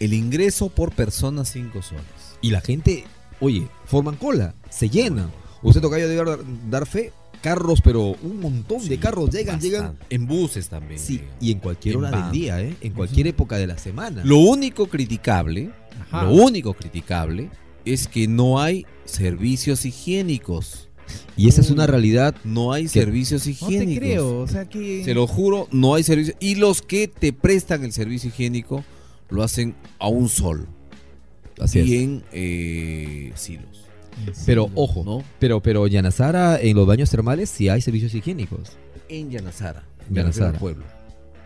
el ingreso por persona 5 soles. Y la gente, oye, forman cola, se llena. Usted tocayo debe dar, dar fe, carros, pero un montón de carros llegan, llegan. En buses también. Sí, llegan. y en cualquier En hora van. del día, ¿eh? en cualquier época de la semana. Lo único criticable, Ajá. lo único criticable es que no hay servicios higiénicos. y esa es una realidad No hay servicios No higiénicos. te creo, o sea que... Se lo juro, no hay servicios. Y los que te prestan el servicio higiénico lo hacen a un sol. Así es. y en eh, silos. Pero ojo, ¿no? Pero, pero Yanazara, en los baños termales sí hay servicios higiénicos. En Yanazara. En Me refiero Yanazara. al pueblo.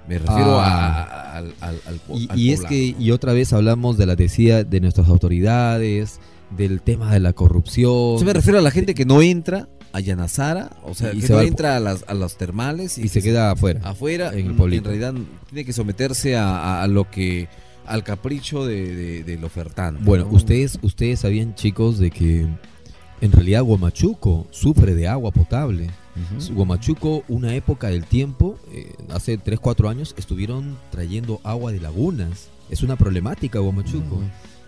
Me refiero Ah. a- al, al, Y, al y es que, y otra vez hablamos de la decía de nuestras autoridades, del tema de la corrupción. Yo me refiero a la gente que no entra a Yanazara, o sea, Y que se no entra a las, a las termales y se queda afuera. afuera. en el En, realidad tiene que someterse a, a- a lo que al capricho de, de- del ofertante. Bueno, ¿no? ustedes, ustedes sabían, chicos, de que en realidad Guamachuco sufre de agua potable. Guamachuco, una época del tiempo, eh, hace 3, 4 años, estuvieron trayendo agua de lagunas. Es una problemática Guamachuco.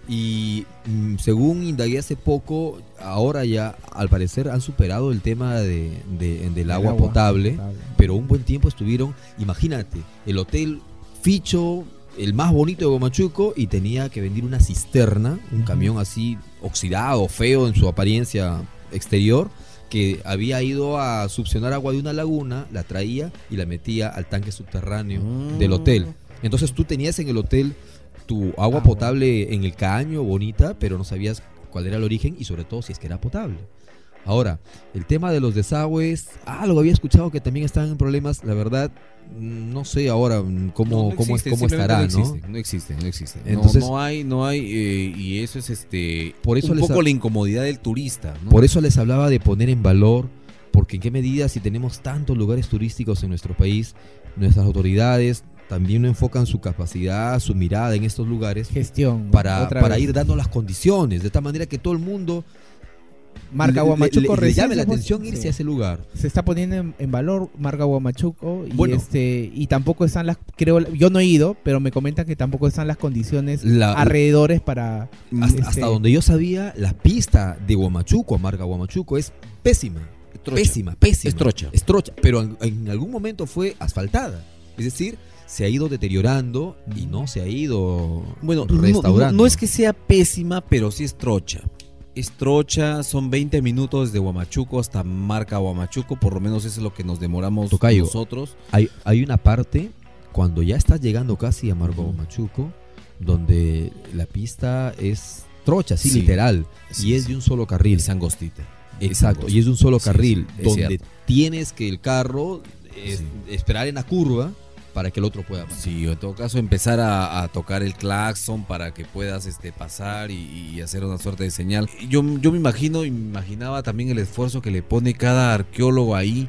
Y mm, según indagué hace poco, ahora ya al parecer han superado el tema de, de- del El agua, potable, pero un buen tiempo estuvieron, imagínate, el hotel Ficho, el más bonito de Gomachuco, y tenía que vender una cisterna, un camión así oxidado, feo en su apariencia exterior, que había ido a succionar agua de una laguna, la traía y la metía al tanque subterráneo Mm. del hotel. Entonces tú tenías en el hotel tu agua potable en el caño, bonita, pero no sabías cuál era el origen y sobre todo si es que era potable. Ahora, el tema de los desagües, algo había escuchado que también estaban en problemas, la verdad, no sé ahora cómo, No, no cómo, existe, cómo estará, no ¿no? existe, no existe, no existe. No- Entonces- no, hay, no hay, eh, y eso es este, Por eso un les poco ha- la incomodidad del turista, ¿no? Por eso les hablaba de poner en valor, porque en qué medida si tenemos tantos lugares turísticos en nuestro país, nuestras autoridades también no enfocan su capacidad, su mirada en estos lugares Gestión. para, para vez. ir dando las condiciones, de tal manera que todo el mundo Marca le- Guamachuco le- llame la atención irse sí. a ese lugar. se está poniendo en, en valor Marca Guamachuco y Bueno. este y tampoco están las creo yo no he ido pero me comentan que tampoco están las condiciones La- alrededores para Hasta, este, hasta donde yo sabía, la pista de Guamachuco, marca Guamachuco, es pésima. Pésima, pésima. Es trocha. Es trocha, pero en, en algún momento fue asfaltada. Es decir, se ha ido deteriorando y no se ha ido Bueno, no- restaurando. No, no es que sea pésima, pero sí es trocha. Es trocha, son 20 minutos de Huamachuco hasta marca Huamachuco, por lo menos eso es lo que nos demoramos Tocayo. nosotros. Hay, hay una parte, cuando ya estás llegando casi a Marco Guamachuco, donde la pista es trocha, sí, Sí. literal, Sí, y es sí. de un solo carril. Es angostita. Exacto, y es de un solo carril, donde cierto. tienes que el carro es- Sí. esperar en la curva para que el otro pueda pasar. Sí, en todo caso empezar a, a tocar el claxon para que puedas este, pasar y, y hacer una suerte de señal. Yo, yo me imagino imaginaba también el esfuerzo que le pone cada arqueólogo ahí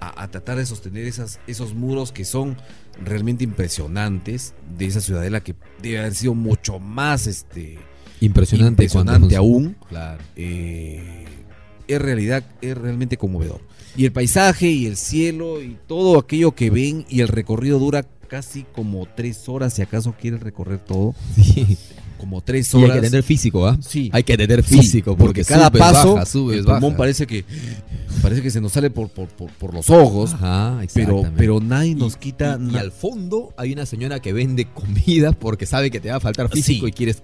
a, a tratar de sostener esas, esos muros que son realmente impresionantes de esa ciudadela que debe haber sido mucho más este, Impresionante, impresionante aún. Claro. Eh, es realidad, es realmente conmovedor. Y el paisaje y el cielo y todo aquello que ven y el recorrido dura casi como tres horas si acaso quieres recorrer todo. Sí. Como tres Y hay horas. que tener físico, ¿ah? Sí. Hay que tener Sí, físico, porque, cada subes, paso bajas, subes, el pulmón parece que parece que se nos sale por, por, por, por los ojos. Ajá, pero, exactamente. pero nadie nos Y- quita y, y al fondo hay una señora que vende *laughs* comida porque sabe que te va a faltar físico Sí. y quieres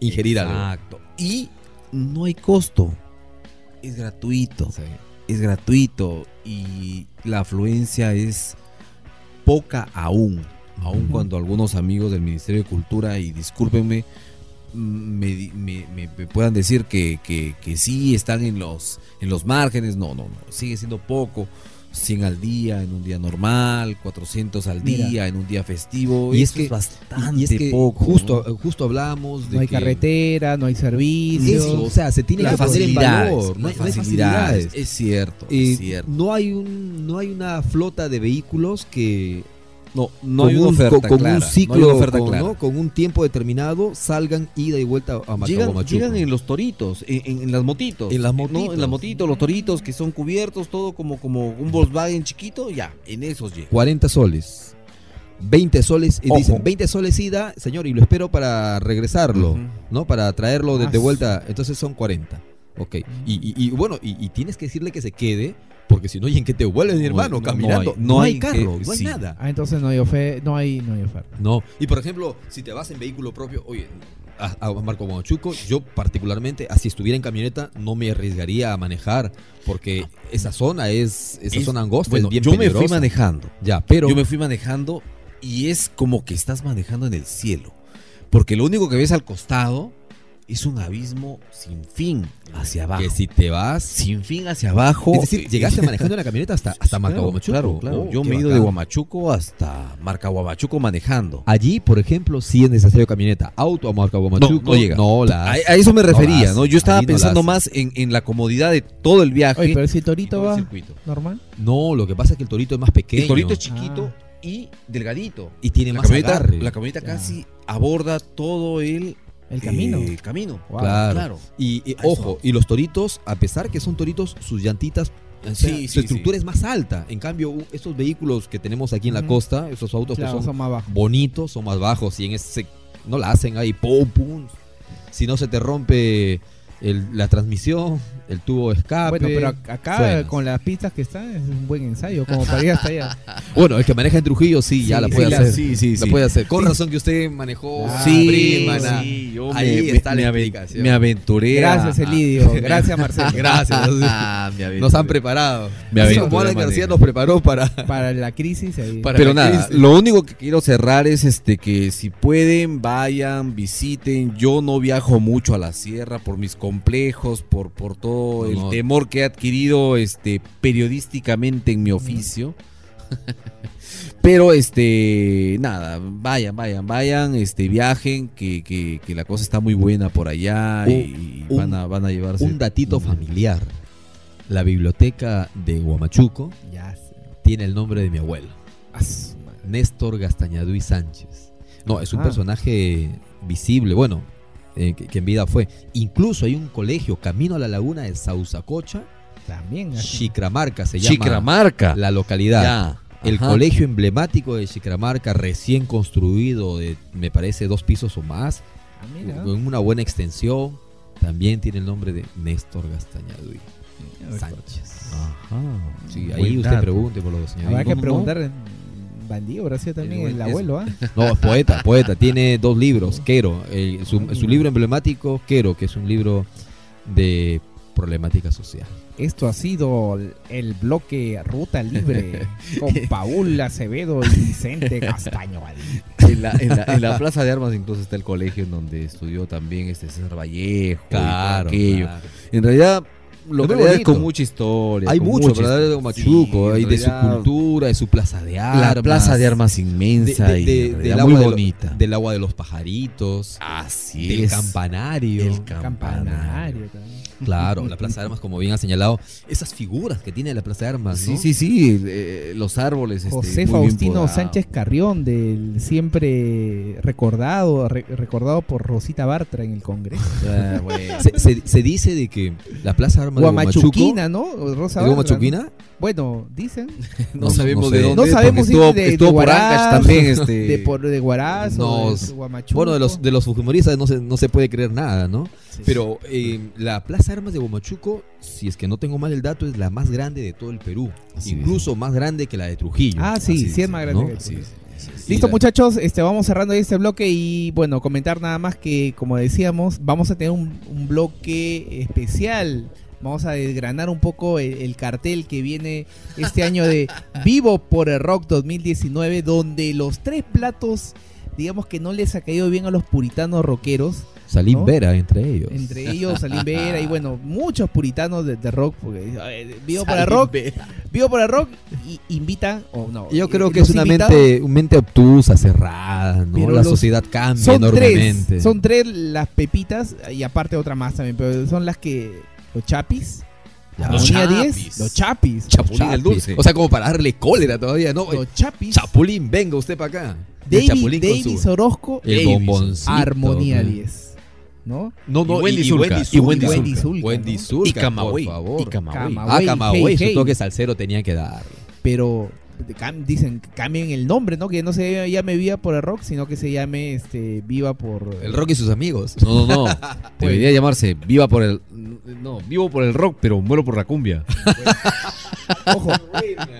ingerir algo. Exacto. Y no hay costo. Es gratuito. Es gratuito. Y la afluencia es poca aún. Aún cuando algunos amigos del Ministerio de Cultura, y discúlpenme, mm, me, di- me- me- me puedan decir que, que- que sí están en los, en los márgenes. No, no, no. Sigue siendo poco. 100 al día en un día normal, 400 al Mira. día en un día festivo. Y es Eso bastante y es que poco. justo, ¿no? justo hablamos de no hay que carretera no hay servicios Eso, o sea, se tiene Las que poner en valor. No hay, las no hay facilidades. facilidades. Es cierto, Eh, es cierto. No hay un, no hay una flota de vehículos que No, no con hay una un- oferta con, con clara, un no hay ciclo, una oferta con, clara. ¿no? con un tiempo determinado salgan ida y vuelta a Llegan, Macahuamachuco. llegan en los toritos, en, en- en las motitos. En las ¿no? motitos. En las motitos, los toritos que son cubiertos, todo como, como un Volkswagen chiquito, ya, en esos llegan. 40 soles. 20 soles y Ojo. dicen 20 soles ida, señor, y lo espero para regresarlo. ¿no? Para traerlo de, de Ah, vuelta. Entonces son 40. Ok. Y, y- y bueno, y, y tienes que decirle que se quede, porque si no, ¿y en qué te vuelves, mi No, hermano? no, no Caminando. No, no hay hay carro, que- no hay sí. nada. ah entonces no hay oferta no hay no hay oferta No. Y por ejemplo, si te vas en vehículo propio, oye, a, a Marco Guamachuco, yo particularmente, así estuviera en camioneta, no me arriesgaría a manejar, porque esa zona es, esa Es- zona angosta, bueno, es bien yo me fui manejando. Ya, pero Yo me fui manejando y es como que estás manejando en el cielo. Porque lo único que ves al costado es un abismo sin fin hacia abajo. que si te vas, Sin fin hacia abajo. es decir, llegaste *laughs* manejando la camioneta hasta, hasta Marco Claro, Guamachuco. Claro, claro. Oh, Yo me he ido de bacán. Guamachuco hasta Marca Guamachuco manejando. Allí, por ejemplo, sí es necesario camioneta. Auto a Marco Guamachuco. no llega. No, la A, eso me No refería, ¿no? Yo estaba no pensando más en, en la comodidad de todo el viaje. oye pero si y Torito el va circuito. normal No, lo que pasa es que el torito es más pequeño. El torito es chiquito Ah. y delgadito. y tiene La más camioneta, agarre. la camioneta Ya. casi aborda todo el, el camino eh, camino. Wow. Claro. Claro. Y, ojo, y los toritos, a pesar que son toritos, sus llantitas, o sea, Sí, su sí, estructura sí. es más alta. En cambio, estos vehículos que tenemos aquí en la costa, esos autos Claro, que son, son más bajos bonitos, son más bajos y en ese no la hacen ahí, pum, pum. Si no se te rompe el- la transmisión, el tubo de escape. bueno pero ac- acá con las pistas que están es un buen ensayo como para ir hasta allá *laughs* Bueno, el que maneja en Trujillo sí, ya la sí, puede la- hacer. sí, sí, La sí. puede hacer. Con Sí. razón que usted manejó Ah, Sí, sí, yo Ahí me, está me, la explicación. me aventuré. gracias Elidio *laughs* gracias Marcelo *laughs* Gracias. Nos han preparado. Me como Alan García nos preparó para. para la crisis ahí. Para Pero la nada, crisis. lo único que quiero cerrar es este que si pueden, vayan, visiten. Yo no viajo mucho a la sierra por mis complejos, por, por todo todo el temor que he adquirido este periodísticamente en mi oficio. *laughs* Pero este nada, vayan, vayan, vayan, este viajen, que, que, que la cosa está muy buena por allá y, van a van a llevarse Un datito familiar. La biblioteca de Huamachuco Ya tiene el nombre de mi abuelo, madre. Néstor Gastañaduy Sánchez. No, es un Ah. personaje visible, bueno, eh, que, que en vida fue. Incluso hay un colegio, Camino a la Laguna de Sausacocha, También. así. Chicramarca se llama Chicramarca. la localidad. Ya, El ajá. colegio emblemático de Chicramarca, recién construido, de me parece dos pisos o más, Ah, mira. con una buena extensión, también tiene el nombre de Néstor Gastañaduy Sánchez. Ajá. Sí, Buen ahí usted dato. pregunte por los señores. Habrá que preguntar. Bandido, también El- abuelo, ¿ah? No, es poeta, poeta. Tiene dos libros. Quero, el- su, su libro emblemático, Quero, que es un libro de problemática social. Esto ha sido el bloque Ruta Libre *laughs* con Paul Acevedo y Vicente Castaño. En la, en la- en la plaza de armas incluso está el colegio en donde estudió también este César Vallejo. y aquello. claro. En realidad, localidades con mucha historia. Hay mucho hablar de historia. Huamachuco, Sí, hay de su cultura, de su plaza de armas. La plaza de armas inmensa de- de- y del agua muy lo- bonita. del agua de los pajaritos, Así del es. campanario. El Campanario también. Claro, *laughs* la plaza de armas, como bien ha señalado, esas figuras que tiene la plaza de armas, Sí, ¿no? sí, sí, eh, los árboles. este, José Faustino. Sánchez Carrión, del siempre recordado, re- recordado por Rosita Bartra en el Congreso. *laughs* Ah, bueno. Se, se- se dice de que la plaza de armas de Guamachuquina, ¿no? Rosa ¿Es Bartra, Guamachuquina? ¿no? Bueno, dicen. *laughs* No, No, sabemos no de dónde No sabemos si estuvo, de, estuvo de por Ancash también. Este, de, por, de o Nos- de. Bueno, de los, de los fujimoristas no se, no se puede creer nada, ¿no? Sí, Pero eh, la Plaza de Armas de Huamachuco, si es que no tengo mal el dato, es la más grande de todo el Perú. Así Incluso más grande que la de Trujillo. Ah, sí, Así sí es es, más grande ¿no? que. Listo, la- muchachos, este, vamos cerrando este bloque y bueno, comentar nada más que, como decíamos, vamos a tener un, un bloque especial. Vamos a desgranar un poco el, el cartel que viene este año de *laughs* Vivo por el Rock 2019, donde los tres platos, digamos que no les ha caído bien a los puritanos rockeros. Salim ¿no? Vera entre ellos. Entre ellos, Salim Vera y bueno, muchos puritanos de, de rock, porque eh, Vivo el Rock, Vivo el Rock y invitan, o no. Yo eh, creo que es una mente, una mente obtusa, cerrada, ¿no? Pero La los- sociedad cambia son enormemente. tres, son tres las pepitas y aparte otra más también, pero son las que los chapis, Ya. Los chapis. 10, los chapis, Chapulín Chapis. el dulce. O sea, como para darle cólera todavía, ¿no? los chapis, Chapulín, venga usted para acá. David, Chapulín con David su- Orozco, El Davis. bomboncito. Armonía ¿no? 10, ¿no? No, no, Y Wendy Zulka. Y Wendy Zulka. Wendy Zulka, Wendy. Zulka, Y Camagüey. por favor. Y Camagüey. Ah, Camagüey, su toque salsero tenía que dar. Pero dicen cambien el nombre, ¿no? Que no se llame Viva por el Rock, sino que se llame este Viva por El rock y sus amigos. No, no, no. *laughs* Debería llamarse Viva por el. No, vivo por el rock, pero muero por la cumbia. *laughs* Ojo,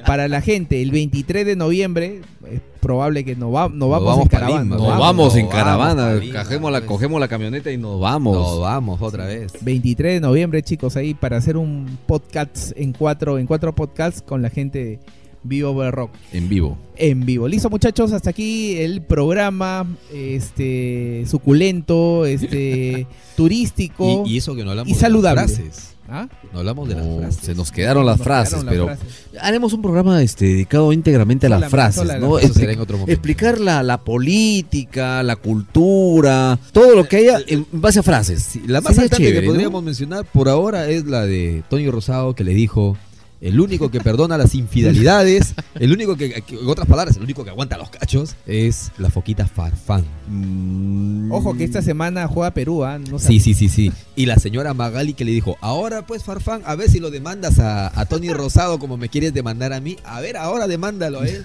para la gente, el 23 de noviembre es probable que nos, va, nos vamos, vamos en caravana. Lima, Nos vamos, vamos, nos en caravana. pa' Lima, cogemos, la, pues. cogemos la camioneta y nos vamos. No, vamos otra vez. 23 de noviembre, chicos, ahí para hacer un podcast en cuatro, en cuatro podcasts con la gente de Vivo Rock En vivo. en vivo. Listo, muchachos, hasta aquí el programa este suculento, este *laughs* turístico Y, y eso que no hablamos y de saludable. las frases. ¿Ah? No hablamos de las No, frases. se nos quedaron las Nos frases, quedaron las pero frases. haremos un programa este, dedicado íntegramente a las frases, sola- ¿no? Eso Expli- será en otro momento. explicar la, la política, la cultura, todo lo que haya en base a frases. Sí, la más saltante chévere, que ¿no? podríamos mencionar por ahora es la de Toño Rosado que le dijo el único que perdona las infidelidades, el único que, que- en otras palabras, el único que aguanta los cachos es la foquita Farfán. Mm, Ojo que esta semana juega Perú, ¿ah? No Sí, sí, sí, sí. Y la señora Magali que le dijo, ahora pues Farfán, a ver si lo demandas a, a Tony Rosado como me quieres demandar a mí. A ver, ahora demándalo a *laughs* él.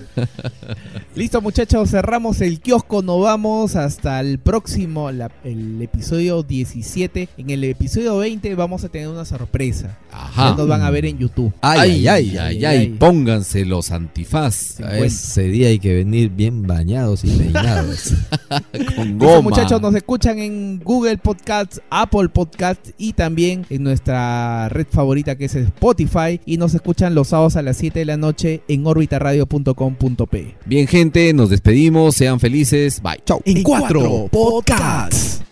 Listo, muchachos, cerramos el kiosco, nos vamos hasta el próximo, la- el episodio 17. En el episodio 20 vamos a tener una sorpresa. Ajá. Ya nos van a ver en YouTube. Ay, ay, ay, ay, ay, pónganse los antifaz ese día hay que venir bien bañados y peinados. *laughs* con goma. muchachos, nos escuchan en Google Podcasts, Apple Podcasts y también en nuestra red favorita que es Spotify. Y nos escuchan los sábados a las 7 de la noche en orbitaradio.com.p. Bien, gente, nos despedimos, sean felices, bye. Chau. En cuatro podcasts.